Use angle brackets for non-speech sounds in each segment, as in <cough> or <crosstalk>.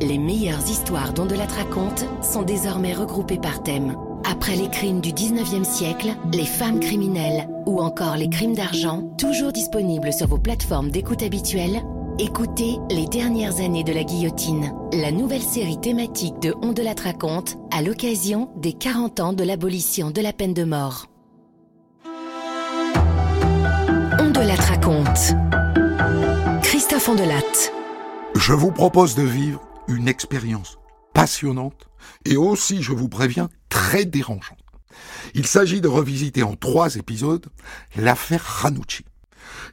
Les meilleures histoires dont de la raconte sont désormais regroupées par thème. Après les crimes du 19e siècle, les femmes criminelles ou encore les crimes d'argent, toujours disponibles sur vos plateformes d'écoute habituelles, écoutez Les dernières années de la guillotine, la nouvelle série thématique de On de la raconte à l'occasion des 40 ans de l'abolition de la peine de mort. On de la raconte. Christophe Ondelat. Je vous propose de vivre une expérience passionnante et aussi, je vous préviens, très dérangeante. Il s'agit de revisiter en trois épisodes l'affaire Ranucci.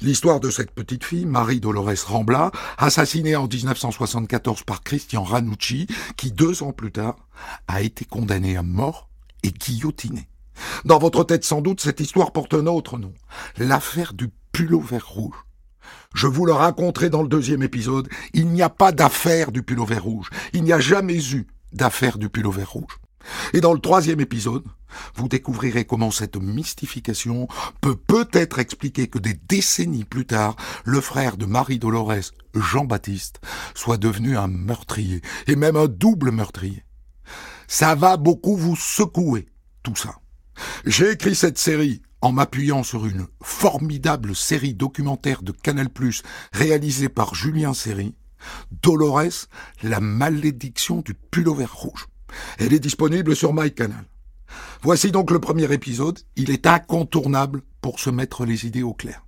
L'histoire de cette petite fille, Marie Dolores Rambla, assassinée en 1974 par Christian Ranucci, qui deux ans plus tard a été condamné à mort et guillotiné. Dans votre tête sans doute, cette histoire porte un autre nom, l'affaire du vert rouge. Je vous le raconterai dans le deuxième épisode, il n'y a pas d'affaire du vert rouge. Il n'y a jamais eu d'affaire du vert rouge. Et dans le troisième épisode, vous découvrirez comment cette mystification peut peut-être expliquer que des décennies plus tard, le frère de Marie Dolores, Jean-Baptiste, soit devenu un meurtrier, et même un double meurtrier. Ça va beaucoup vous secouer, tout ça. J'ai écrit cette série en m'appuyant sur une formidable série documentaire de Canal+, réalisée par Julien Serry, Dolores, la malédiction du pullover rouge. Elle est disponible sur MyCanal. Voici donc le premier épisode. Il est incontournable pour se mettre les idées au clair.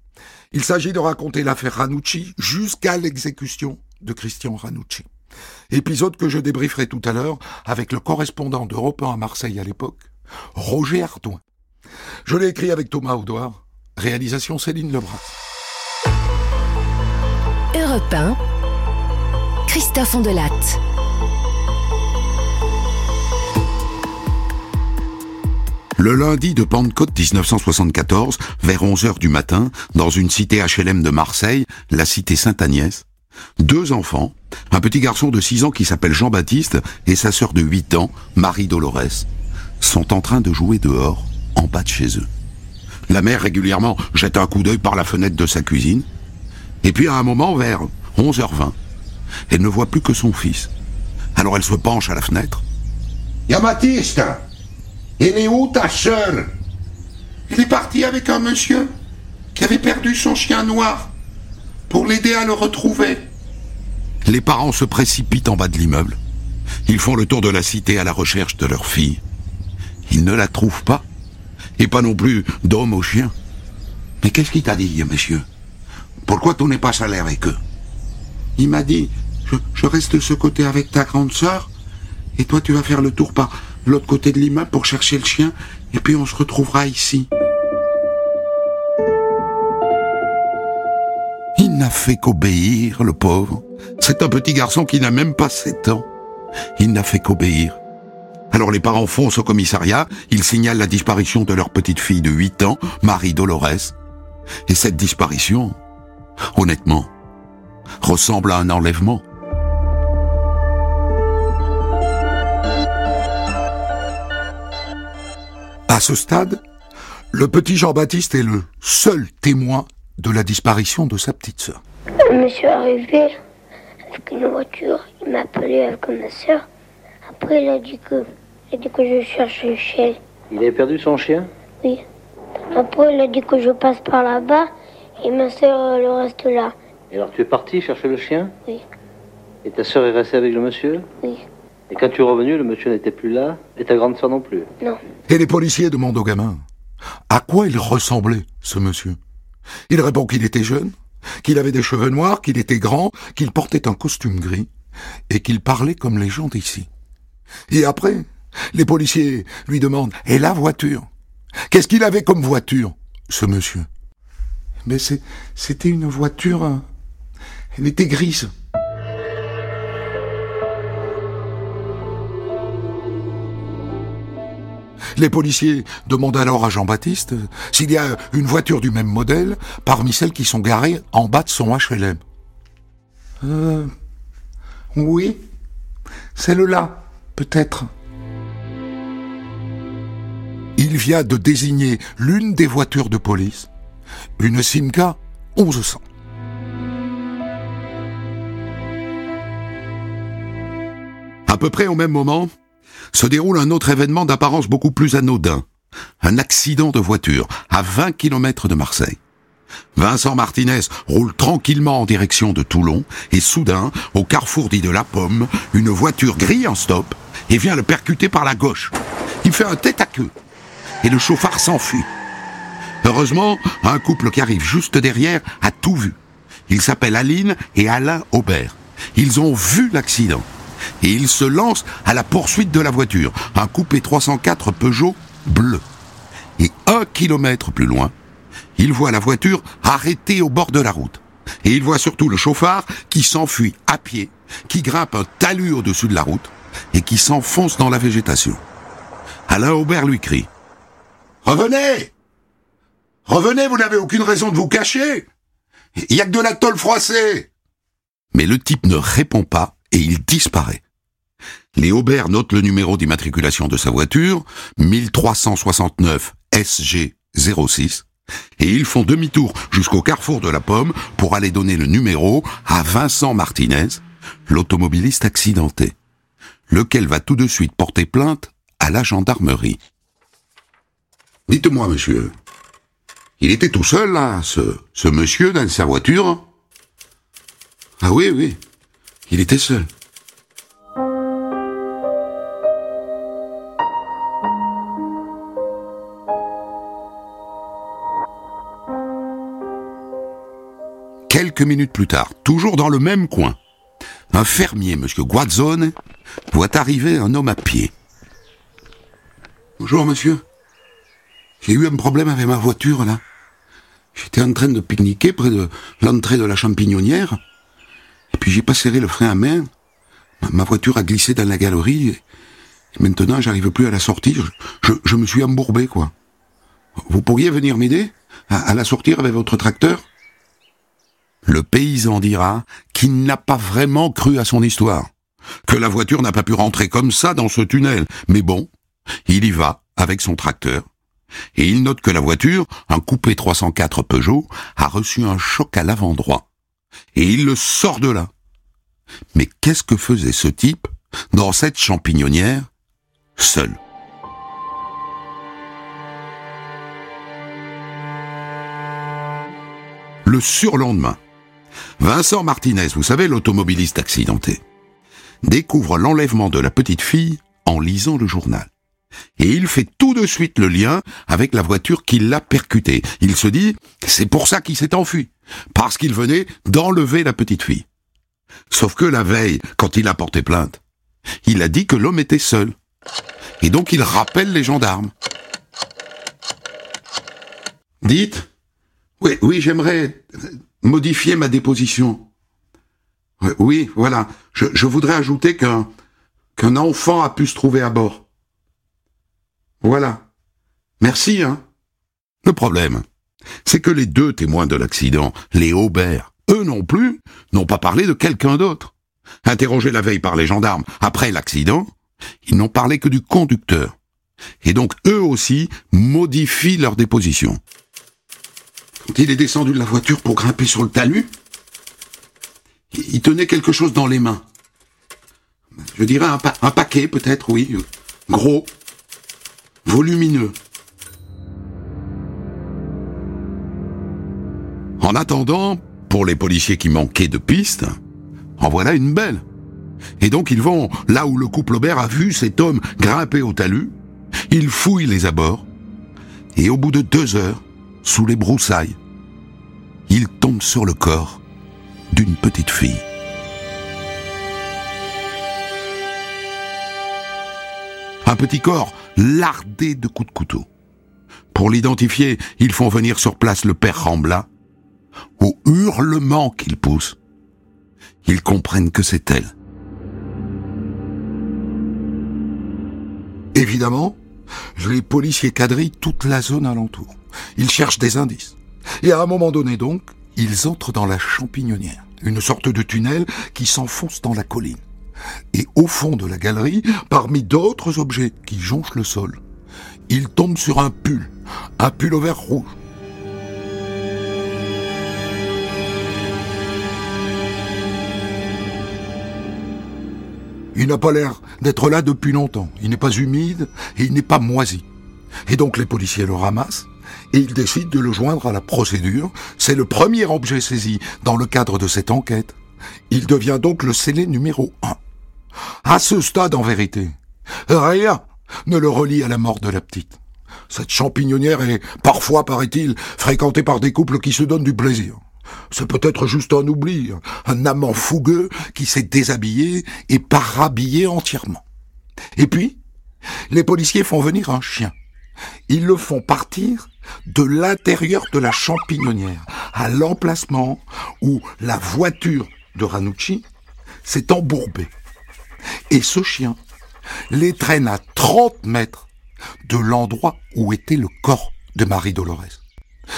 Il s'agit de raconter l'affaire Ranucci jusqu'à l'exécution de Christian Ranucci. Épisode que je débrieferai tout à l'heure avec le correspondant d'Europe 1 à Marseille à l'époque, Roger Ardouin. Je l'ai écrit avec Thomas Audouard. Réalisation Céline Lebras. Europe 1, Christophe Ondelat. Le lundi de Pentecôte 1974, vers 11 heures du matin, dans une cité HLM de Marseille, la cité Sainte-Agnès, deux enfants, un petit garçon de 6 ans qui s'appelle Jean-Baptiste et sa sœur de 8 ans, Marie Dolores, sont en train de jouer dehors, en bas de chez eux. La mère régulièrement jette un coup d'œil par la fenêtre de sa cuisine, et puis à un moment, vers 11h20, elle ne voit plus que son fils. Alors elle se penche à la fenêtre. Baptiste elle est où ta sœur? Il est parti avec un monsieur qui avait perdu son chien noir pour l'aider à le retrouver. Les parents se précipitent en bas de l'immeuble. Ils font le tour de la cité à la recherche de leur fille. Ils ne la trouvent pas. Et pas non plus d'homme au chien. Mais qu'est-ce qu'il t'a dit, monsieur? Pourquoi tu n'es pas allé avec eux? Il m'a dit, je, je, reste de ce côté avec ta grande sœur, et toi tu vas faire le tour par l'autre côté de l'immeuble pour chercher le chien, et puis on se retrouvera ici. Il n'a fait qu'obéir, le pauvre. C'est un petit garçon qui n'a même pas sept ans. Il n'a fait qu'obéir. Alors les parents foncent au commissariat, ils signalent la disparition de leur petite fille de 8 ans, Marie Dolores. Et cette disparition, honnêtement, ressemble à un enlèvement. À ce stade, le petit Jean-Baptiste est le seul témoin de la disparition de sa petite sœur. Monsieur arrivé avec une voiture, il m'a appelé avec ma sœur. Après, il a dit que, il a dit que je cherche un chien. Il avait perdu son chien? Oui. Après, il a dit que je passe par là-bas et ma sœur le reste là. Et alors, tu es parti chercher le chien? Oui. Et ta sœur est restée avec le monsieur? Oui. Et quand tu es revenu, le monsieur n'était plus là, et ta grande sœur non plus? Non. Et les policiers demandent au gamin à quoi il ressemblait, ce monsieur? Il répond qu'il était jeune, qu'il avait des cheveux noirs, qu'il était grand, qu'il portait un costume gris, et qu'il parlait comme les gens d'ici. Et après, les policiers lui demandent Et la voiture? Qu'est-ce qu'il avait comme voiture, ce monsieur? Mais c'était une voiture. Hein. Elle était grise. Les policiers demandent alors à Jean-Baptiste s'il y a une voiture du même modèle parmi celles qui sont garées en bas de son HLM. Euh, oui, celle-là, peut-être. Il vient de désigner l'une des voitures de police, une Simca 1100. À peu près au même moment, se déroule un autre événement d'apparence beaucoup plus anodin. Un accident de voiture à 20 km de Marseille. Vincent Martinez roule tranquillement en direction de Toulon et soudain, au carrefour dit de la Pomme, une voiture grille en stop et vient le percuter par la gauche. Il fait un tête à queue et le chauffard s'enfuit. Heureusement, un couple qui arrive juste derrière a tout vu. Ils s'appellent Aline et Alain Aubert. Ils ont vu l'accident et ils se lancent à la poursuite de la voiture, un coupé 304 Peugeot bleu. Et un kilomètre plus loin, ils voient la voiture arrêtée au bord de la route. Et ils voient surtout le chauffard qui s'enfuit à pied, qui grimpe un talus au-dessus de la route et qui s'enfonce dans la végétation. Alain Aubert lui crie ⁇ Revenez Revenez, vous n'avez aucune raison de vous cacher Il y a que de la tôle froissée !⁇ Mais le type ne répond pas et il disparaît. Les Aubert notent le numéro d'immatriculation de sa voiture, 1369 SG 06, et ils font demi-tour jusqu'au carrefour de la Pomme pour aller donner le numéro à Vincent Martinez, l'automobiliste accidenté, lequel va tout de suite porter plainte à la gendarmerie. Dites-moi, monsieur, il était tout seul, là, ce, ce monsieur dans sa voiture? Ah oui, oui, il était seul. Quelques minutes plus tard, toujours dans le même coin, un fermier, M. Guazzone, voit arriver un homme à pied. Bonjour, monsieur. J'ai eu un problème avec ma voiture, là. J'étais en train de pique-niquer près de l'entrée de la champignonnière. Et puis j'ai pas serré le frein à main. Ma voiture a glissé dans la galerie. Et maintenant, j'arrive plus à la sortir. Je, me suis embourbé, quoi. Vous pourriez venir m'aider à la sortir avec votre tracteur? Le paysan dira qu'il n'a pas vraiment cru à son histoire, que la voiture n'a pas pu rentrer comme ça dans ce tunnel. Mais bon, il y va avec son tracteur. Et il note que la voiture, un coupé 304 Peugeot, a reçu un choc à l'avant droit. Et il le sort de là. Mais qu'est-ce que faisait ce type dans cette champignonnière, seul? Le surlendemain, Vincent Martinez, vous savez, l'automobiliste accidenté, découvre l'enlèvement de la petite fille en lisant le journal. Et il fait tout de suite le lien avec la voiture qui l'a percuté. Il se dit, c'est pour ça qu'il s'est enfui, parce qu'il venait d'enlever la petite fille. Sauf que la veille, quand il a porté plainte, il a dit que l'homme était seul. Et donc il rappelle les gendarmes. Dites Oui, oui, j'aimerais modifier ma déposition. Oui, voilà. Je, voudrais ajouter qu'un qu'un enfant a pu se trouver à bord. Voilà. Merci, hein. Le problème, c'est que les deux témoins de l'accident, les Aubert, eux non plus, n'ont pas parlé de quelqu'un d'autre. Interrogés la veille par les gendarmes après l'accident, ils n'ont parlé que du conducteur. Et donc eux aussi modifient leur déposition. Quand il est descendu de la voiture pour grimper sur le talus, il tenait quelque chose dans les mains. Je dirais un, paquet peut-être, oui. Gros, volumineux. En attendant, pour les policiers qui manquaient de pistes, en voilà une belle. Et donc ils vont là où le couple Aubert a vu cet homme grimper au talus, ils fouillent les abords, et au bout de deux heures, sous les broussailles, il tombe sur le corps d'une petite fille. Un petit corps lardé de coups de couteau. Pour l'identifier, ils font venir sur place le père Rambla. Au hurlement qu'il pousse, ils comprennent que c'est elle. Évidemment, les policiers quadrillent toute la zone alentour. Ils cherchent des indices. Et à un moment donné donc, ils entrent dans la champignonnière, une sorte de tunnel qui s'enfonce dans la colline. Et au fond de la galerie, parmi d'autres objets qui jonchent le sol, ils tombent sur un pull, un pull au vert rouge. Il n'a pas l'air d'être là depuis longtemps. Il n'est pas humide et il n'est pas moisi. Et donc les policiers le ramassent et ils décident de le joindre à la procédure. C'est le premier objet saisi dans le cadre de cette enquête. Il devient donc le scellé numéro un. À ce stade, en vérité, rien ne le relie à la mort de la petite. Cette champignonnière est parfois, paraît-il, fréquentée par des couples qui se donnent du plaisir. C'est peut-être juste un oubli, un amant fougueux qui s'est déshabillé et parhabillé entièrement. Et puis, les policiers font venir un chien. Ils le font partir de l'intérieur de la champignonnière, à l'emplacement où la voiture de Ranucci s'est embourbée. Et ce chien les traîne à 30 mètres de l'endroit où était le corps de Marie Dolores.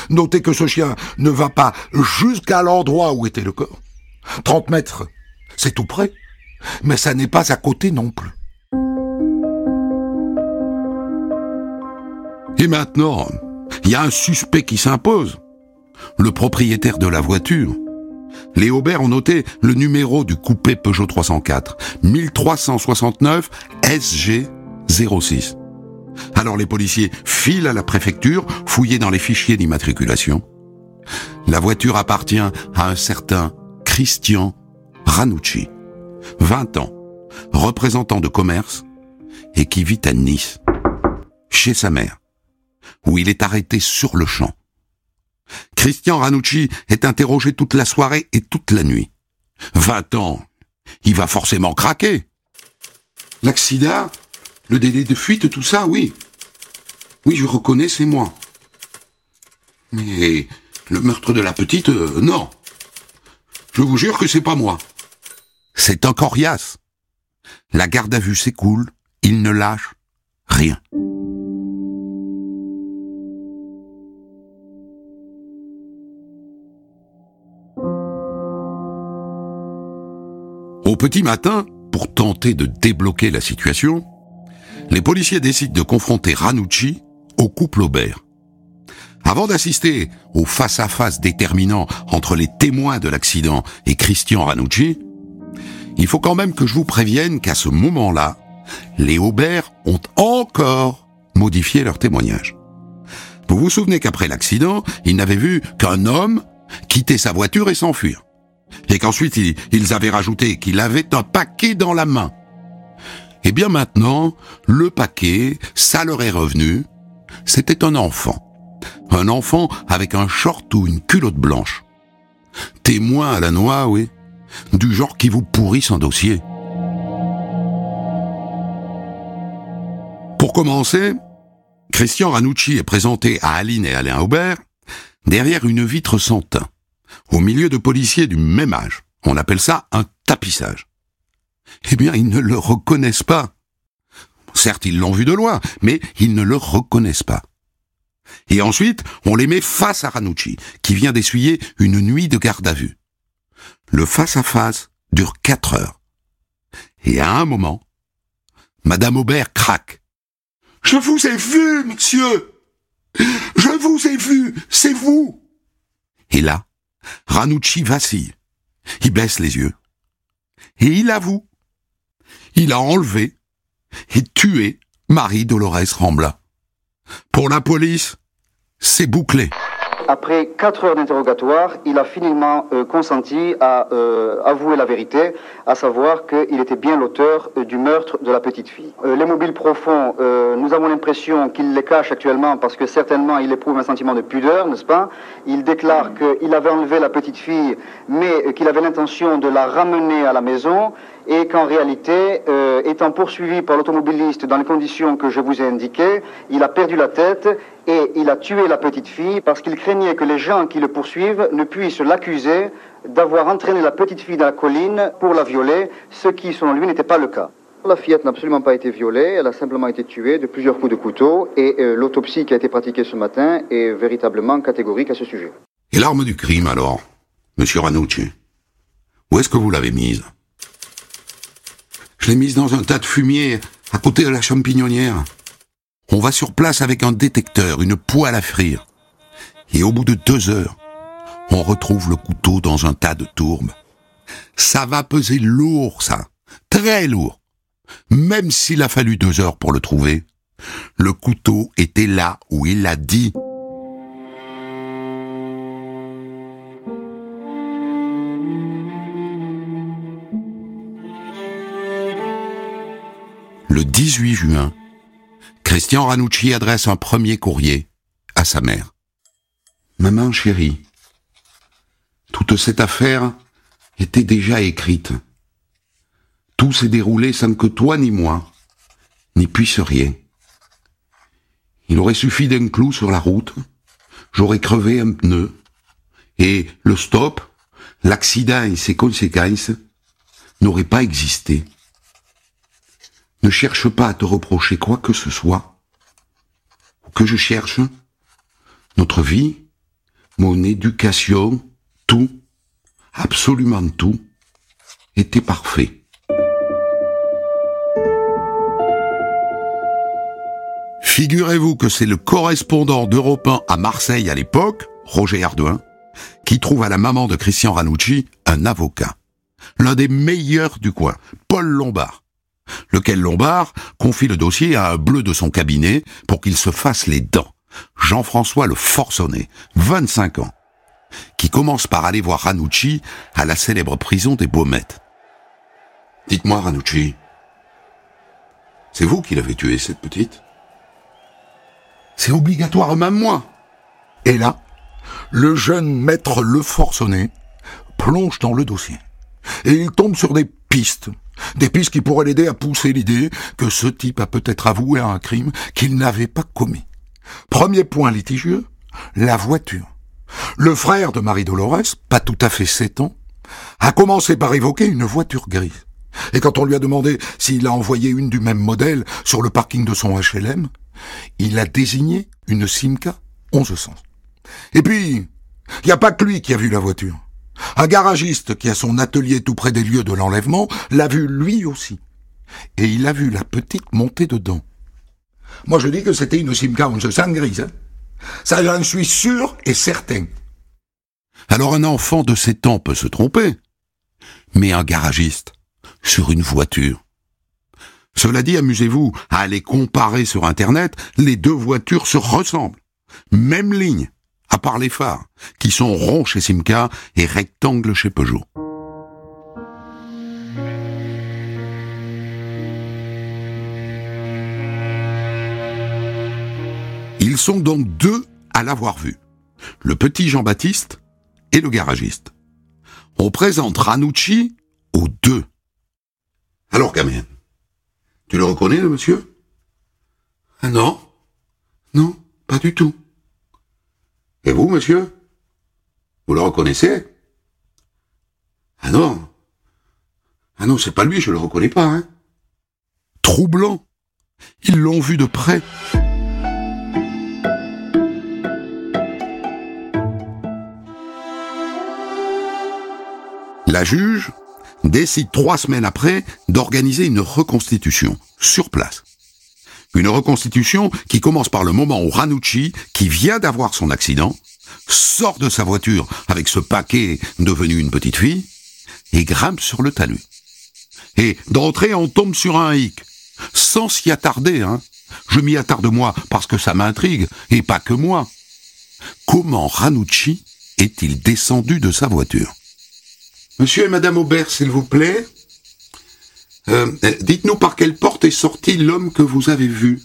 Notez que ce chien ne va pas jusqu'à l'endroit où était le corps. 30 mètres, c'est tout près, mais ça n'est pas à côté non plus. Et maintenant, il y a un suspect qui s'impose. Le propriétaire de la voiture. Les Aubert ont noté le numéro du coupé Peugeot 304, 1369 SG06. Alors les policiers filent à la préfecture, fouillés dans les fichiers d'immatriculation. La voiture appartient à un certain Christian Ranucci, 20 ans, représentant de commerce, et qui vit à Nice, chez sa mère où il est arrêté sur le champ. Christian Ranucci est interrogé toute la soirée et toute la nuit. Vingt ans, il va forcément craquer. L'accident, le délai de fuite, tout ça, oui. Oui, je reconnais, c'est moi. Mais le meurtre de la petite, euh, non. Je vous jure que c'est pas moi. C'est encore Yass. La garde à vue s'écoule, il ne lâche rien. Petit matin, pour tenter de débloquer la situation, les policiers décident de confronter Ranucci au couple Aubert. Avant d'assister au face-à-face déterminant entre les témoins de l'accident et Christian Ranucci, il faut quand même que je vous prévienne qu'à ce moment-là, les Aubert ont encore modifié leur témoignage. Vous vous souvenez qu'après l'accident, ils n'avaient vu qu'un homme quitter sa voiture et s'enfuir et qu'ensuite ils avaient rajouté qu'il avait un paquet dans la main. Eh bien maintenant, le paquet, ça leur est revenu, c'était un enfant. Un enfant avec un short ou une culotte blanche. Témoin à la noix, oui. Du genre qui vous pourrit son dossier. Pour commencer, Christian Ranucci est présenté à Aline et Alain Aubert derrière une vitre sans teint au milieu de policiers du même âge. On appelle ça un tapissage. Eh bien, ils ne le reconnaissent pas. Certes, ils l'ont vu de loin, mais ils ne le reconnaissent pas. Et ensuite, on les met face à Ranucci, qui vient d'essuyer une nuit de garde à vue. Le face-à-face dure quatre heures. Et à un moment, Madame Aubert craque. Je vous ai vu, monsieur Je vous ai vu C'est vous Et là, Ranucci vacille. Il baisse les yeux. Et il avoue. Il a enlevé et tué Marie Dolores Rambla. Pour la police, c'est bouclé. Après quatre heures d'interrogatoire, il a finalement euh, consenti à euh, avouer la vérité, à savoir qu'il était bien l'auteur euh, du meurtre de la petite fille. les mobiles profonds, nous avons l'impression qu'il les cache actuellement parce que certainement il éprouve un sentiment de pudeur, n'est-ce pas? Il déclare qu'il avait enlevé la petite fille, mais qu'il avait l'intention de la ramener à la maison et qu'en réalité, euh, étant poursuivi par l'automobiliste dans les conditions que je vous ai indiquées, il a perdu la tête et il a tué la petite fille parce qu'il craignait que les gens qui le poursuivent ne puissent l'accuser d'avoir entraîné la petite fille dans la colline pour la violer, ce qui, selon lui, n'était pas le cas. La fillette n'a absolument pas été violée, elle a simplement été tuée de plusieurs coups de couteau et euh, l'autopsie qui a été pratiquée ce matin est véritablement catégorique à ce sujet. Et l'arme du crime alors, monsieur Ranucci Où est-ce que vous l'avez mise? Je l'ai mise dans un tas de fumier à côté de la champignonnière. On va sur place avec un détecteur, une poêle à frire. Et au bout de deux heures, on retrouve le couteau dans un tas de tourbe. Ça va peser lourd, ça. Très lourd. même s'il a fallu deux heures pour le trouver, le couteau était là où il l'a dit. Le 18 juin, Christian Ranucci adresse un premier courrier à sa mère. Maman chérie, toute cette affaire était déjà écrite. Tout s'est déroulé sans que toi ni moi n'y puisse rien. Il aurait suffi d'un clou sur la route, j'aurais crevé un pneu, et le stop, l'accident et ses conséquences n'auraient pas existé. Ne cherche pas à te reprocher quoi que ce soit, que je cherche, notre vie, mon éducation, tout, absolument tout, était parfait. Figurez-vous que c'est le correspondant d'Europe 1 à Marseille à l'époque, Roger Ardouin, qui trouve à la maman de Christian Ranucci un avocat. L'un des meilleurs du coin, Paul Lombard. Lequel Lombard confie le dossier à un bleu de son cabinet pour qu'il se fasse les dents. Jean-François le Forçonné, 25 ans, qui commence par aller voir Ranucci à la célèbre prison des Baumettes. Dites-moi, Ranucci, c'est vous qui l'avez tuée, cette petite? C'est obligatoirement moi. Et là, le jeune maître Le Forçonné plonge dans le dossier. Et il tombe sur des pistes. Des pistes qui pourraient l'aider à pousser l'idée que ce type a peut-être avoué un crime qu'il n'avait pas commis. Premier point litigieux, la voiture. Le frère de Marie Dolores, pas tout à fait sept ans, a commencé par évoquer une voiture grise. Et quand on lui a demandé s'il a envoyé une du même modèle sur le parking de son HLM, il a désigné une Simca 1100. Et puis, il n'y a pas que lui qui a vu la voiture. Un garagiste qui a son atelier tout près des lieux de l'enlèvement l'a vu lui aussi. Et il a vu la petite monter dedans. Moi je dis que c'était une Simca 1100 grise. Hein. Ça j'en suis sûr et certain. Alors un enfant de 7 ans peut se tromper. Mais un garagiste, sur une voiture. Cela dit, amusez-vous à aller comparer sur Internet, les deux voitures se ressemblent. Même ligne, à part les phares, qui sont ronds chez Simca et rectangles chez Peugeot. Ils sont donc deux à l'avoir vu. Le petit Jean-Baptiste et le garagiste. On présente Ranucci aux deux. Alors, gamin, tu le reconnais, le monsieur? Non Non, pas du tout. Et vous, monsieur? Vous le reconnaissez? Ah non Ah non, c'est pas lui, je le reconnais pas, hein Troublant. Ils l'ont vu de près. La juge décide trois semaines après d'organiser une reconstitution sur place. Une reconstitution qui commence par le moment où Ranucci, qui vient d'avoir son accident, sort de sa voiture avec ce paquet devenu une petite fille et grimpe sur le talus. Et d'entrée, on tombe sur un hic, sans s'y attarder. Hein. Je m'y attarde moi parce que ça m'intrigue, et pas que moi. Comment Ranucci est-il descendu de sa voiture? Monsieur et Madame Aubert, s'il vous plaît, euh, dites-nous par quelle porte est sorti l'homme que vous avez vu.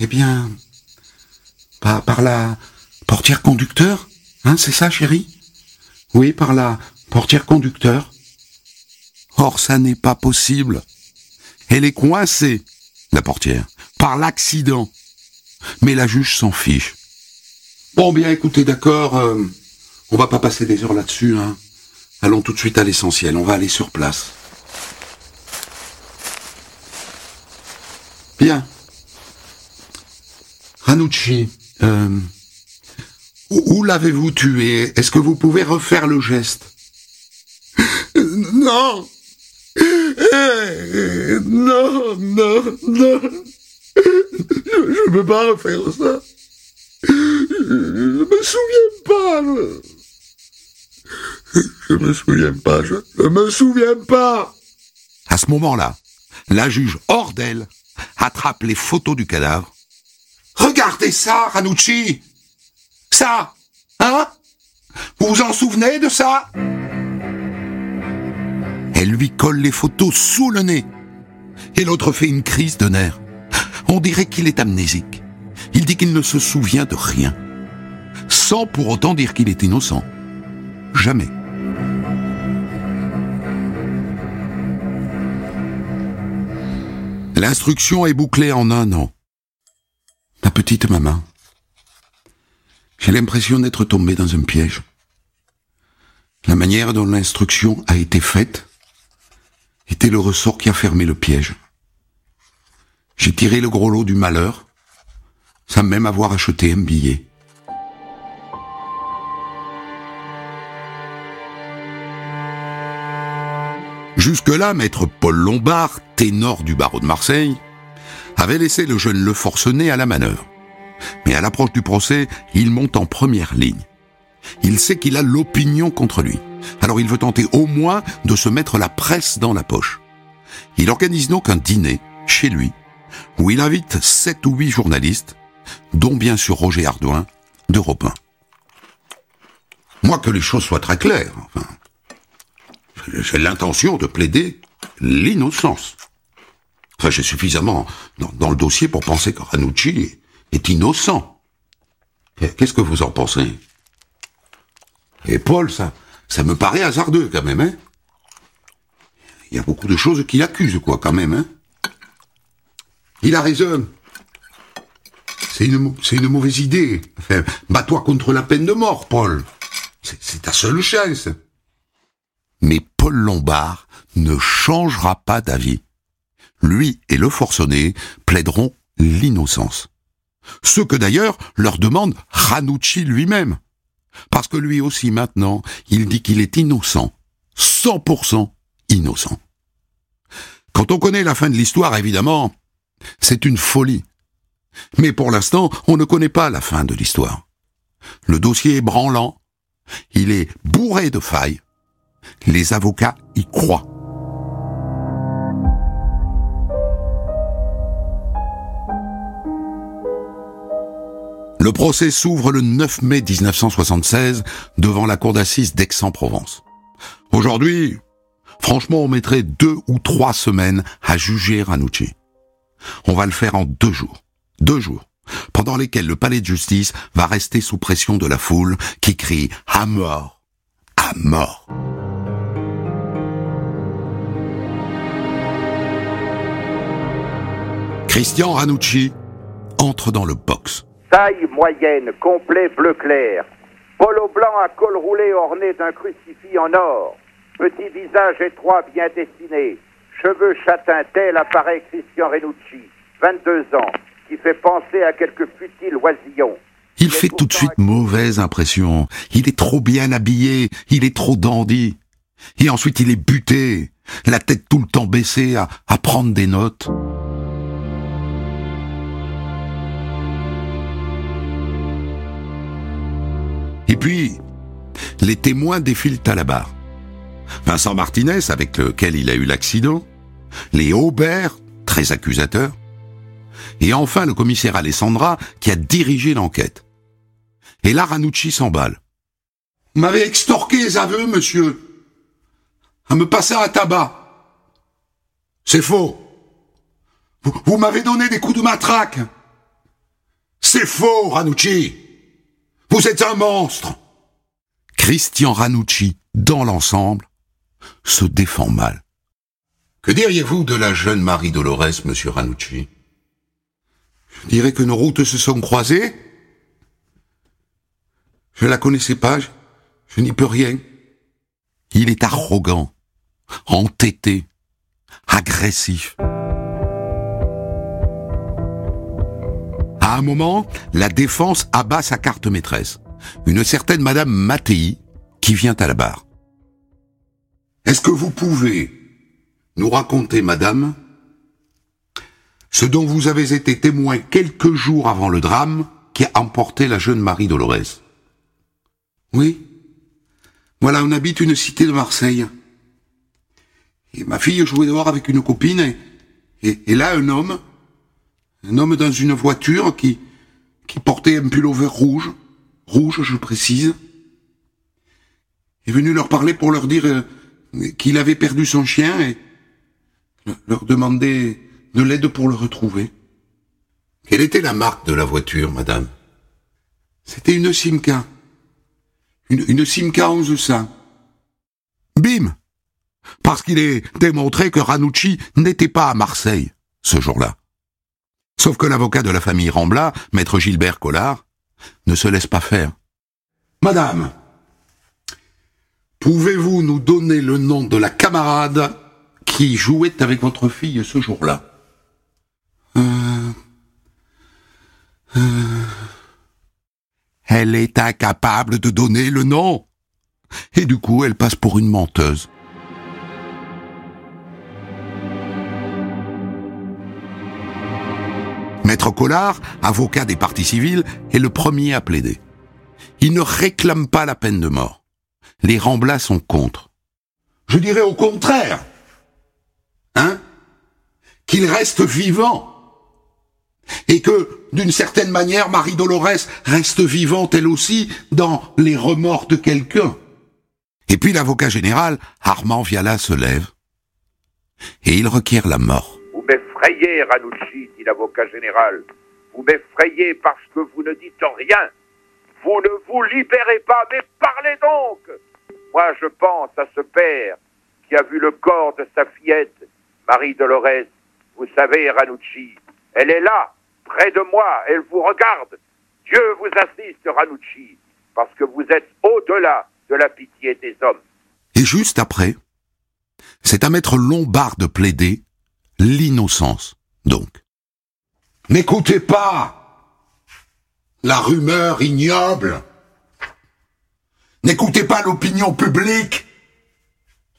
Eh bien, par, par la portière conducteur, hein, c'est ça, chérie? Oui, par la portière conducteur. Or, ça n'est pas possible. Elle est coincée, la portière, par l'accident. Mais la juge s'en fiche. Bon, bien, écoutez, d'accord, euh, on va pas passer des heures là-dessus, hein. Allons tout de suite à l'essentiel, on va aller sur place. Bien. Ranucci, euh, où, l'avez-vous tué? Est-ce que vous pouvez refaire le geste? Non. Eh, Non, non, non. Je ne peux pas refaire ça. Je ne me souviens pas Je me souviens pas, je ne me souviens pas. À ce moment-là, la juge hors d'elle attrape les photos du cadavre. Regardez ça, Ranucci Ça Hein? Vous vous en souvenez de ça? Elle lui colle les photos sous le nez. Et l'autre fait une crise de nerfs. On dirait qu'il est amnésique. Il dit qu'il ne se souvient de rien. Sans pour autant dire qu'il est innocent. Jamais. L'instruction est bouclée en un an. Petite maman. J'ai l'impression d'être tombé dans un piège. La manière dont l'instruction a été faite était le ressort qui a fermé le piège. J'ai tiré le gros lot du malheur, sans même avoir acheté un billet. Jusque-là, maître Paul Lombard, ténor du barreau de Marseille, avait laissé le jeune Le Forcené à la manœuvre. Mais à l'approche du procès, il monte en première ligne. Il sait qu'il a l'opinion contre lui. Alors il veut tenter au moins de se mettre la presse dans la poche. Il organise donc un dîner, chez lui, où il invite sept ou huit journalistes, dont bien sûr Roger Ardouin, d'Europe 1. Moi, que les choses soient très claires, enfin, j'ai l'intention de plaider l'innocence. Enfin, j'ai suffisamment dans, le dossier pour penser que Ranucci est innocent. Qu'est-ce que vous en pensez? Et Paul, ça, ça me paraît hasardeux quand même, hein Il y a beaucoup de choses qu'il accuse, quoi, quand même, hein Il a raison. C'est une, c'est une mauvaise idée. Enfin, bats-toi contre la peine de mort, Paul. C'est ta seule chance. Mais Paul Lombard ne changera pas d'avis. Lui et le forcené plaideront l'innocence. Ce que d'ailleurs leur demande Ranucci lui-même. Parce que lui aussi maintenant, il dit qu'il est innocent. 100% innocent. Quand on connaît la fin de l'histoire, évidemment, c'est une folie. Mais pour l'instant, on ne connaît pas la fin de l'histoire. Le dossier est branlant, il est bourré de failles. Les avocats y croient. Le procès s'ouvre le 9 mai 1976 devant la cour d'assises d'Aix-en-Provence. Aujourd'hui, franchement, on mettrait deux ou trois semaines à juger Ranucci. On va le faire en deux jours. Deux jours pendant lesquels le palais de justice va rester sous pression de la foule qui crie à mort, à mort. Christian Ranucci entre dans le box. Taille moyenne, complet bleu clair. Polo blanc à col roulé orné d'un crucifix en or. Petit visage étroit bien dessiné. Cheveux châtains tel apparaît Christian Renucci. 22 ans qui fait penser à quelques futiles oisillons. Il, fait tout de suite mauvaise impression. Il est trop bien habillé, il est trop dandy. Et ensuite il est buté, la tête tout le temps baissée à, à prendre des notes. Et puis, les témoins défilent à la barre. Vincent Martinez, avec lequel il a eu l'accident, les Aubert, très accusateurs, et enfin le commissaire Alessandra qui a dirigé l'enquête. Et là, Ranucci s'emballe. Vous m'avez extorqué les aveux, monsieur, à me passer un tabac. C'est faux. Vous, vous m'avez donné des coups de matraque. C'est faux, Ranucci. Vous êtes un monstre. Christian Ranucci, dans l'ensemble, se défend mal. Que diriez-vous de la jeune Marie Dolores, monsieur Ranucci? Je dirais que nos routes se sont croisées. Je la connaissais pas, je, je n'y peux rien. Il est arrogant, entêté, agressif. À un moment, la défense abat sa carte maîtresse. Une certaine Madame Mattei qui vient à la barre. Est-ce que vous pouvez nous raconter, Madame, ce dont vous avez été témoin quelques jours avant le drame qui a emporté la jeune Marie Dolores. Oui. Voilà, on habite une cité de Marseille. Et ma fille jouait dehors avec une copine et, là, un homme, un homme dans une voiture qui, qui portait un pullover rouge, rouge, je précise, est venu leur parler pour leur dire euh, qu'il avait perdu son chien et leur demander de l'aide pour le retrouver. Quelle était la marque de la voiture, madame? C'était une Simca. Une, une Simca 1100. Bim Parce qu'il est démontré que Ranucci n'était pas à Marseille, ce jour-là. Sauf que l'avocat de la famille Rambla, maître Gilbert Collard, ne se laisse pas faire. Madame, pouvez-vous nous donner le nom de la camarade qui jouait avec votre fille ce jour-là? Euh, euh, Elle est incapable de donner le nom. Et du coup, elle passe pour une menteuse. Maître Collard, avocat des partis civils, est le premier à plaider. Il ne réclame pas la peine de mort. Les Ramblas sont contre. Je dirais au contraire. Hein Qu'il reste vivant. Et que, d'une certaine manière, Marie Dolores reste vivante elle aussi dans les remords de quelqu'un. Et puis l'avocat général, Armand Viala, se lève. Et il requiert la mort. M'effrayez, Ranucci, dit l'avocat général. Vous m'effrayez parce que vous ne dites rien. Vous ne vous libérez pas, mais parlez donc. Moi, je pense à ce père qui a vu le corps de sa fillette, Marie Dolores. Vous savez, Ranucci, elle est là, près de moi, elle vous regarde. Dieu vous assiste, Ranucci, parce que vous êtes au-delà de la pitié des hommes. Et juste après, c'est à maître Lombard de plaider l'innocence, donc. N'écoutez pas la rumeur ignoble. N'écoutez pas l'opinion publique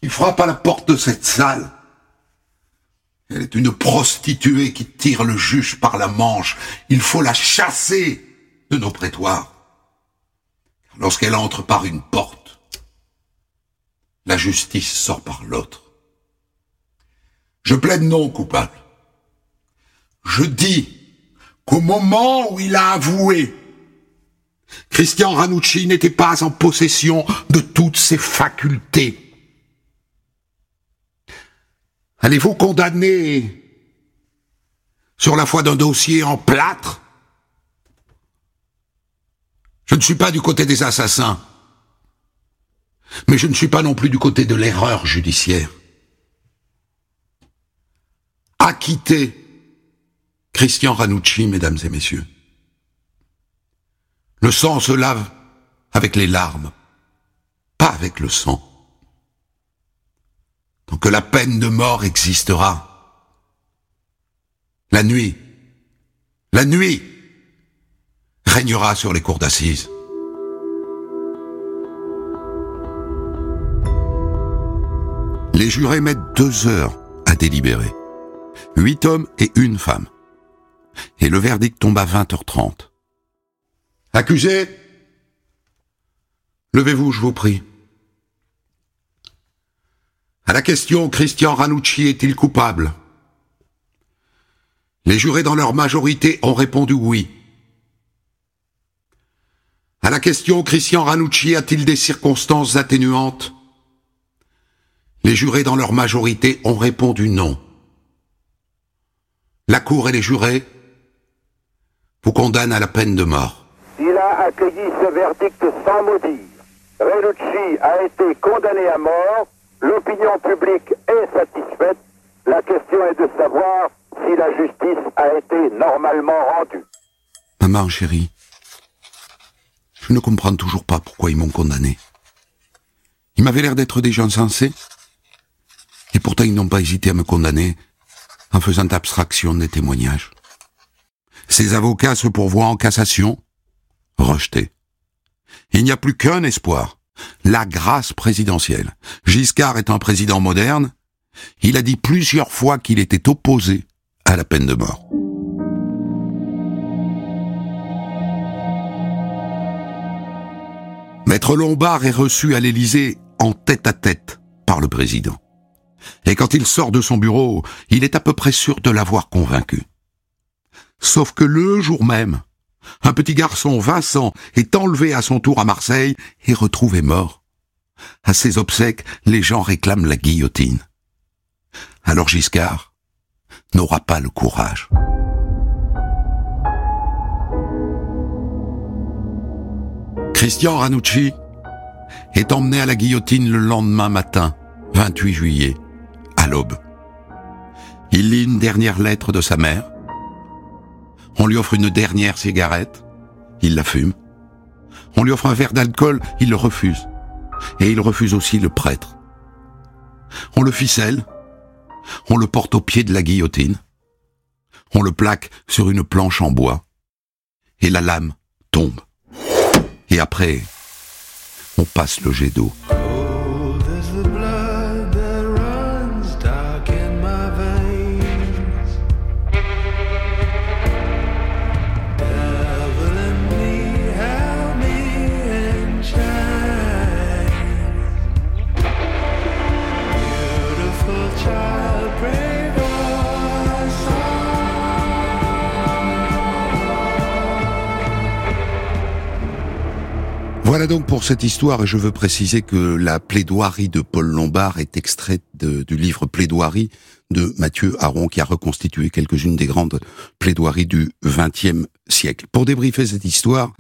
qui frappe à la porte de cette salle. Elle est une prostituée qui tire le juge par la manche. Il faut la chasser de nos prétoires. Lorsqu'elle entre par une porte, la justice sort par l'autre. Je plaide non coupable. Je dis qu'au moment où il a avoué, Christian Ranucci n'était pas en possession de toutes ses facultés. Allez-vous condamner sur la foi d'un dossier en plâtre? Je ne suis pas du côté des assassins, mais je ne suis pas non plus du côté de l'erreur judiciaire. Acquittez Christian Ranucci, mesdames et messieurs. Le sang se lave avec les larmes, pas avec le sang. Tant que la peine de mort existera, la nuit, la nuit régnera sur les cours d'assises. Les jurés mettent deux heures à délibérer. Huit hommes et une femme. Et le verdict tombe à 20h30. Accusé? Levez-vous, je vous prie. À la question Christian Ranucci est-il coupable? Les jurés dans leur majorité ont répondu oui. À la question Christian Ranucci a-t-il des circonstances atténuantes? Les jurés dans leur majorité ont répondu non. La Cour et les jurés vous condamnent à la peine de mort. Il a accueilli ce verdict sans maudire. Ranucci a été condamné à mort. L'opinion publique est satisfaite. La question est de savoir si la justice a été normalement rendue. Maman chérie, je ne comprends toujours pas pourquoi ils m'ont condamné. Ils m'avaient l'air d'être des gens sensés. Et pourtant ils n'ont pas hésité à me condamner en faisant abstraction des témoignages. Ces avocats se pourvoient en cassation, rejetés. Il n'y a plus qu'un espoir, la grâce présidentielle. Giscard est un président moderne. Il a dit plusieurs fois qu'il était opposé à la peine de mort. Maître Lombard est reçu à l'Élysée en tête à tête par le président. Et quand il sort de son bureau, il est à peu près sûr de l'avoir convaincu. Sauf que le jour même, un petit garçon, Vincent, est enlevé à son tour à Marseille et retrouvé mort. À ses obsèques, les gens réclament la guillotine. Alors Giscard n'aura pas le courage. Christian Ranucci est emmené à la guillotine le lendemain matin, 28 juillet, l'aube. Il lit une dernière lettre de sa mère. On lui offre une dernière cigarette. Il la fume. On lui offre un verre d'alcool. Il le refuse. Et il refuse aussi le prêtre. On le ficelle. On le porte au pied de la guillotine. On le plaque sur une planche en bois. Et la lame tombe. Et après, on passe le jet d'eau. Voilà donc pour cette histoire, et je veux préciser que la plaidoirie de Paul Lombard est extraite du livre Plaidoirie de Mathieu Aron, qui a reconstitué quelques-unes des grandes plaidoiries du XXe siècle. Pour débriefer cette histoire,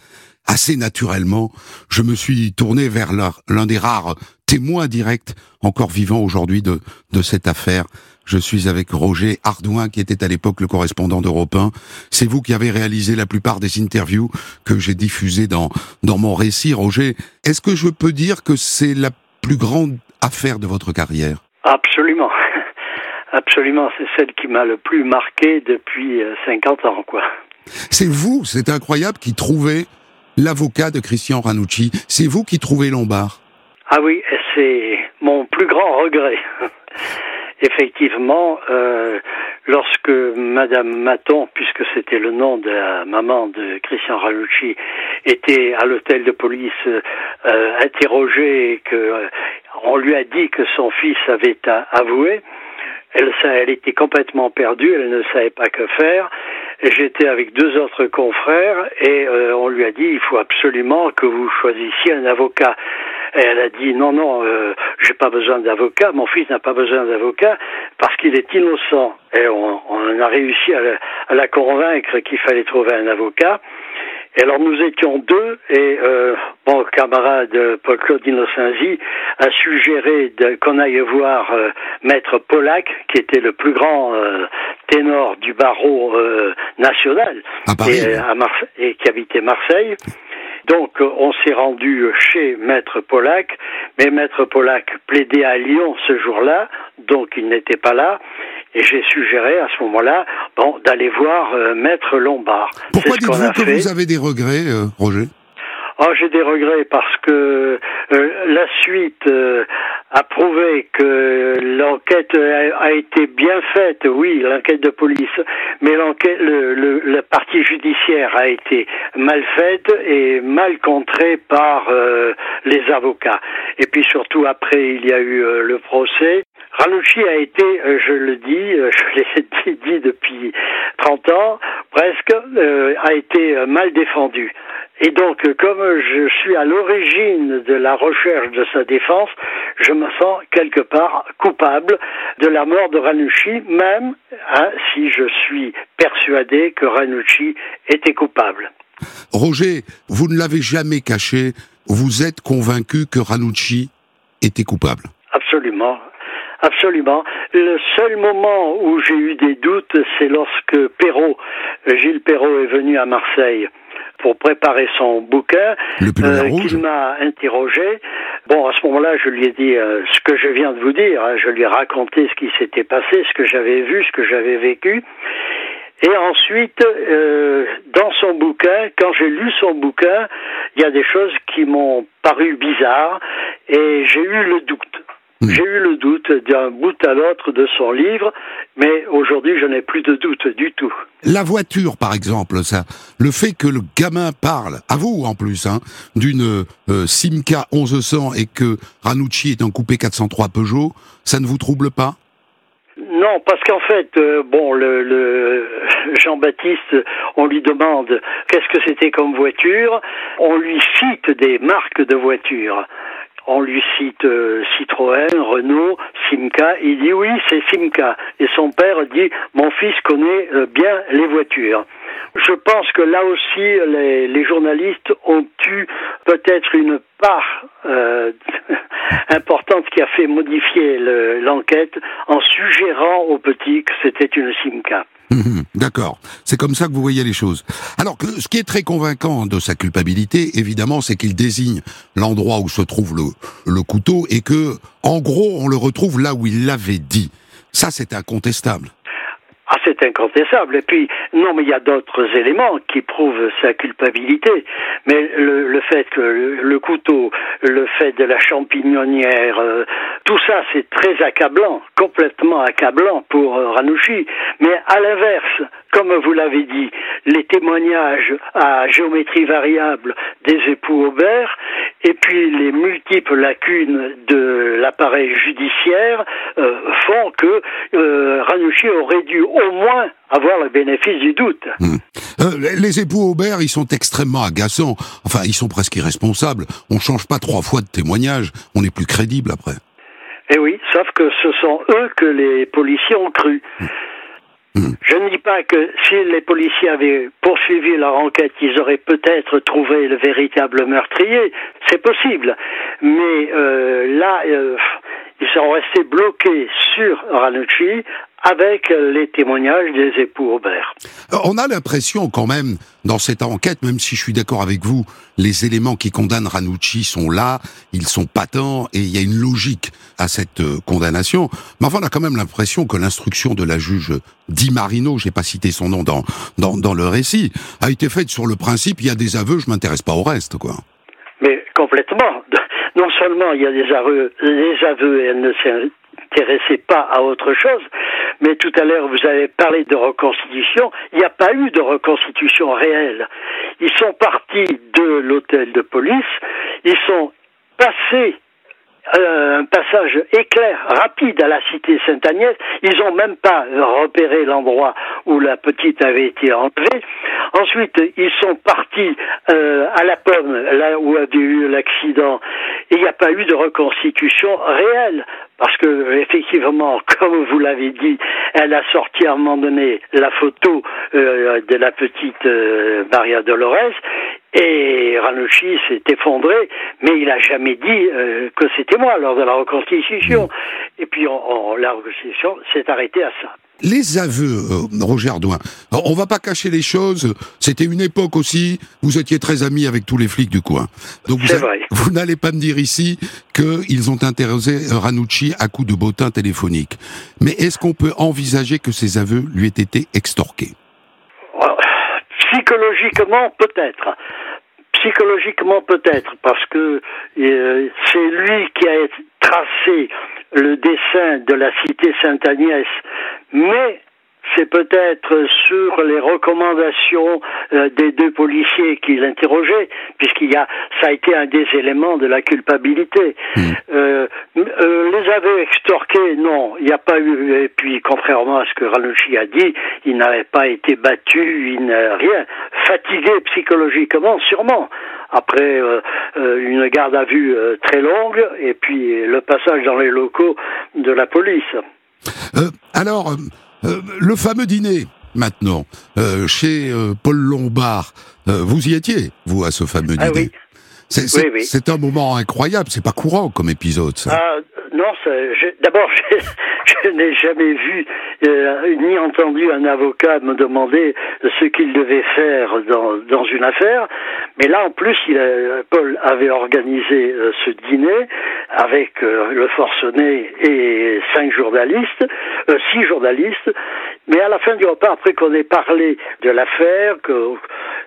assez naturellement, je me suis tourné vers l'un des rares témoins directs encore vivants aujourd'hui de, de cette affaire, je suis avec Roger Ardouin, qui était à l'époque le correspondant d'Europe 1. C'est vous qui avez réalisé la plupart des interviews que j'ai diffusées dans, dans mon récit. Roger, est-ce que je peux dire que c'est la plus grande affaire de votre carrière? Absolument. <laughs> Absolument, c'est celle qui m'a le plus marqué depuis 50 euh, ans, quoi. C'est vous, c'est incroyable, qui trouvez l'avocat de Christian Ranucci. C'est vous qui trouvez Lombard. Ah oui, c'est mon plus grand regret <laughs> effectivement, euh, lorsque Madame Maton, puisque c'était le nom de la maman de Christian Ranucci, était à l'hôtel de police euh, interrogée et que euh, on lui a dit que son fils avait avoué, elle, était complètement perdue, elle ne savait pas que faire. J'étais avec deux autres confrères et euh, on lui a dit il faut absolument que vous choisissiez un avocat. Et elle a dit non, non, euh, j'ai pas besoin d'avocat, mon fils n'a pas besoin d'avocat parce qu'il est innocent. Et on, a réussi à la convaincre qu'il fallait trouver un avocat. Et alors nous étions deux et euh, mon camarade Paul-Claude Innocenzi a suggéré qu'on aille voir euh, Maître Pollack, qui était le plus grand euh, ténor du barreau euh, national et, à et qui habitait Marseille. Donc on s'est rendu chez Maître Pollack, mais Maître Pollack plaidait à Lyon ce jour-là, donc il n'était pas là. Et j'ai suggéré à ce moment-là bon, d'aller voir euh, Maître Lombard. Pourquoi dites-vous que vous avez des regrets, euh, Roger? Oh, j'ai des regrets parce que euh, la suite euh, a prouvé que l'enquête a, été bien faite, oui, l'enquête de police, mais l'enquête, le, la partie judiciaire a été mal faite et mal contrée par euh, les avocats. Et puis surtout après, il y a eu le procès. Ranucci a été, je le dis, <laughs> je l'ai dit, dit, depuis 30 ans, presque, a été mal défendu. Et donc, comme je suis à l'origine de la recherche de sa défense, je me sens quelque part coupable de la mort de Ranucci, même hein, si je suis persuadé que Ranucci était coupable. Roger, vous ne l'avez jamais caché, vous êtes convaincu que Ranucci était coupable Absolument. Absolument. Le seul moment où j'ai eu des doutes, c'est lorsque Perrault, Gilles Perrault est venu à Marseille pour préparer son bouquin, euh, qu'il m'a interrogé. Bon, à ce moment-là, je lui ai dit euh, ce que je viens de vous dire. Hein. je lui ai raconté ce qui s'était passé, ce que j'avais vu, ce que j'avais vécu. Et ensuite, euh, dans son bouquin, quand j'ai lu son bouquin, il y a des choses qui m'ont paru bizarres et j'ai eu le doute. Hmm. J'ai eu le doute d'un bout à l'autre de son livre, mais aujourd'hui je n'ai plus de doute du tout. La voiture, par exemple, ça, le fait que le gamin parle, à vous en plus, hein, d'une euh, Simca 1100 et que Ranucci est un coupé 403 Peugeot, ça ne vous trouble pas? Non, parce qu'en fait, euh, bon, le, le <laughs> Jean-Baptiste, on lui demande qu'est-ce que c'était comme voiture, on lui cite des marques de voitures on lui cite euh, Citroën, Renault, Simca. Il dit oui, c'est Simca. Et son père dit mon fils connaît euh, bien les voitures. Je pense que là aussi, les, journalistes ont eu peut-être une part euh, <laughs> importante qui a fait modifier l'enquête en suggérant aux petits que c'était une Simca. Mhm, d'accord. C'est comme ça que vous voyez les choses. Alors que ce qui est très convaincant de sa culpabilité, évidemment, c'est qu'il désigne l'endroit où se trouve le, le couteau et que, en gros, on le retrouve là où il l'avait dit. Ça, c'est incontestable. Ah, c'est incontestable. Et puis, non, mais il y a d'autres éléments qui prouvent sa culpabilité. Mais le, le fait que le, couteau, le fait de la champignonnière, euh, tout ça, c'est très accablant, complètement accablant pour euh, Ranouchi. Mais à l'inverse, comme vous l'avez dit, les témoignages à géométrie variable des époux Aubert et puis les multiples lacunes de l'appareil judiciaire euh, font que euh, Ranouchi aurait dû au moins avoir le bénéfice du doute. Hmm. Euh, les époux Aubert, ils sont extrêmement agaçants. Enfin, ils sont presque irresponsables. On change pas trois fois de témoignage. On est plus crédible après. Eh oui, sauf que ce sont eux que les policiers ont cru. Hmm. Je ne dis pas que si les policiers avaient poursuivi leur enquête, ils auraient peut-être trouvé le véritable meurtrier. C'est possible. Mais euh, là, euh, ils sont restés bloqués sur Ranucci avec les témoignages des époux Aubert. Euh, on a l'impression quand même, dans cette enquête, même si je suis d'accord avec vous, les éléments qui condamnent Ranucci sont là, ils sont patents, et il y a une logique à cette euh, condamnation. Mais enfin, on a quand même l'impression que l'instruction de la juge Di Marino, j'ai pas cité son nom dans, dans, dans le récit, a été faite sur le principe, il y a des aveux, je m'intéresse pas au reste, quoi. Mais complètement. <laughs> Non seulement il y a des aveux, les aveux, et elle ne s'intéressait pas à autre chose, mais tout à l'heure, vous avez parlé de reconstitution. Il n'y a pas eu de reconstitution réelle. Ils sont partis de l'hôtel de police, ils sont passés un passage éclair, rapide à la cité Sainte-Agnès. Ils n'ont même pas repéré l'endroit où la petite avait été enlevée. Ensuite, ils sont partis euh, à la pomme, là où avait eu l'accident. Il n'y a pas eu de reconstitution réelle. Parce que effectivement, <laughs> comme vous l'avez dit, elle a sorti à un moment donné la photo euh, de la petite euh, Maria Dolores et Ranouchi s'est effondré, mais il n'a jamais dit euh, que c'était moi lors de la reconstitution. Et puis la reconstitution s'est arrêtée à ça. Les aveux, euh, Roger Ardouin, on va pas cacher les choses. C'était une époque aussi. Vous étiez très ami avec tous les flics du coin. Donc vous, vous n'allez pas me dire ici qu'ils ont interrogé Ranucci à coup de bottin téléphonique. Mais est-ce qu'on peut envisager que ces aveux lui aient été extorqués? Psychologiquement, peut-être psychologiquement peut-être, parce que euh, c'est lui qui a tracé le dessin de la cité Sainte-Agnès, mais c'est peut-être sur les recommandations euh, des deux policiers qu'il interrogeait, puisqu'il y a, ça a été un des éléments de la culpabilité. Hmm. Euh, euh, les avait extorqués, non, il n'y a pas eu. Et puis, contrairement à ce que Ranucci a dit, il n'avait pas été battu, il n'a rien. Fatigué psychologiquement, sûrement. Après une garde à vue très longue, et puis le passage dans les locaux de la police. alors. Euh, le fameux dîner, maintenant, euh, chez euh, Paul Lombard, vous y étiez, vous, à ce fameux ah dîner? C'est un moment incroyable, c'est pas courant comme épisode, ça. Ah, non, d'abord, <laughs> je, n'ai jamais vu ni entendu un avocat me demander ce qu'il devait faire dans, dans une affaire. Mais là, en plus, il Paul avait organisé ce dîner avec le forcené et cinq journalistes, six journalistes. Mais à la fin du repas, après qu'on ait parlé de l'affaire,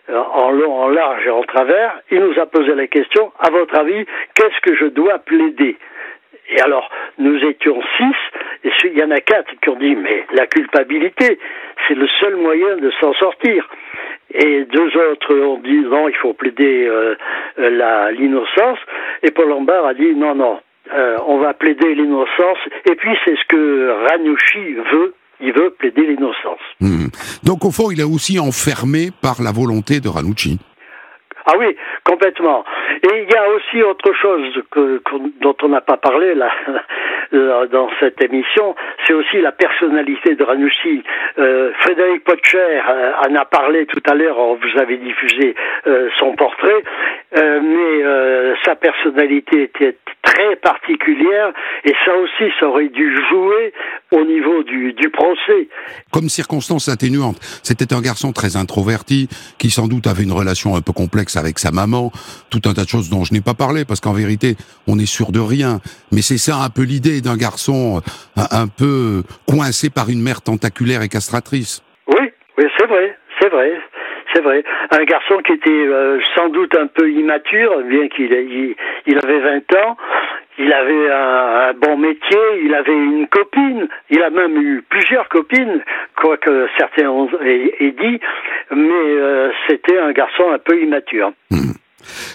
en long, en large et en travers, il nous a posé la question, à votre avis, qu'est-ce que je dois plaider? Et alors, nous étions six, et il y en a quatre qui ont dit, mais la culpabilité, c'est le seul moyen de s'en sortir. Et deux autres ont dit, non, il faut plaider euh, la l'innocence. Et Paul Lombard a dit, non, non, euh, on va plaider l'innocence. Et puis, c'est ce que Ranouchi veut. Il veut plaider l'innocence. Hmm. Donc, au fond, il est aussi enfermé par la volonté de Ranucci. Ah oui, complètement. Et il y a aussi autre chose que, dont on n'a pas parlé <laughs> là dans cette émission, c'est aussi la personnalité de Ranouchi. Euh, Frédéric Potcher euh, en a parlé tout à l'heure, vous avez diffusé euh, son portrait, mais sa personnalité était très particulière et ça aussi, ça aurait dû jouer au niveau du, du procès. Comme circonstance atténuante, c'était un garçon très introverti qui sans doute avait une relation un peu complexe avec sa maman, tout un tas de choses dont je n'ai pas parlé parce qu'en vérité, on est sûr de rien. Mais c'est ça un peu l'idée d'un garçon euh, un, peu coincé par une mère tentaculaire et castratrice. Oui, oui, c'est vrai, c'est vrai. C'est vrai. Un garçon qui était euh, sans doute un peu immature, bien qu'il il, avait 20 ans. Il avait un, bon métier, il avait une copine, il a même eu plusieurs copines, quoique certains ont dit, mais euh, c'était un garçon un peu immature. Hmm.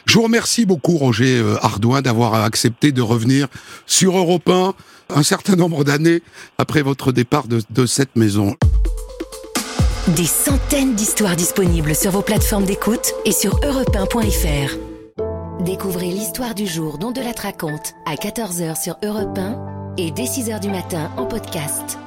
Je vous remercie beaucoup, Roger euh, Ardouin, d'avoir accepté de revenir sur Europe 1 un certain nombre d'années après votre départ de cette maison. Des centaines d'histoires disponibles sur vos plateformes d'écoute et sur europe1.fr. Découvrez l'histoire du jour dont de la raconte à 14h sur Europe 1 et dès 6h du matin en podcast.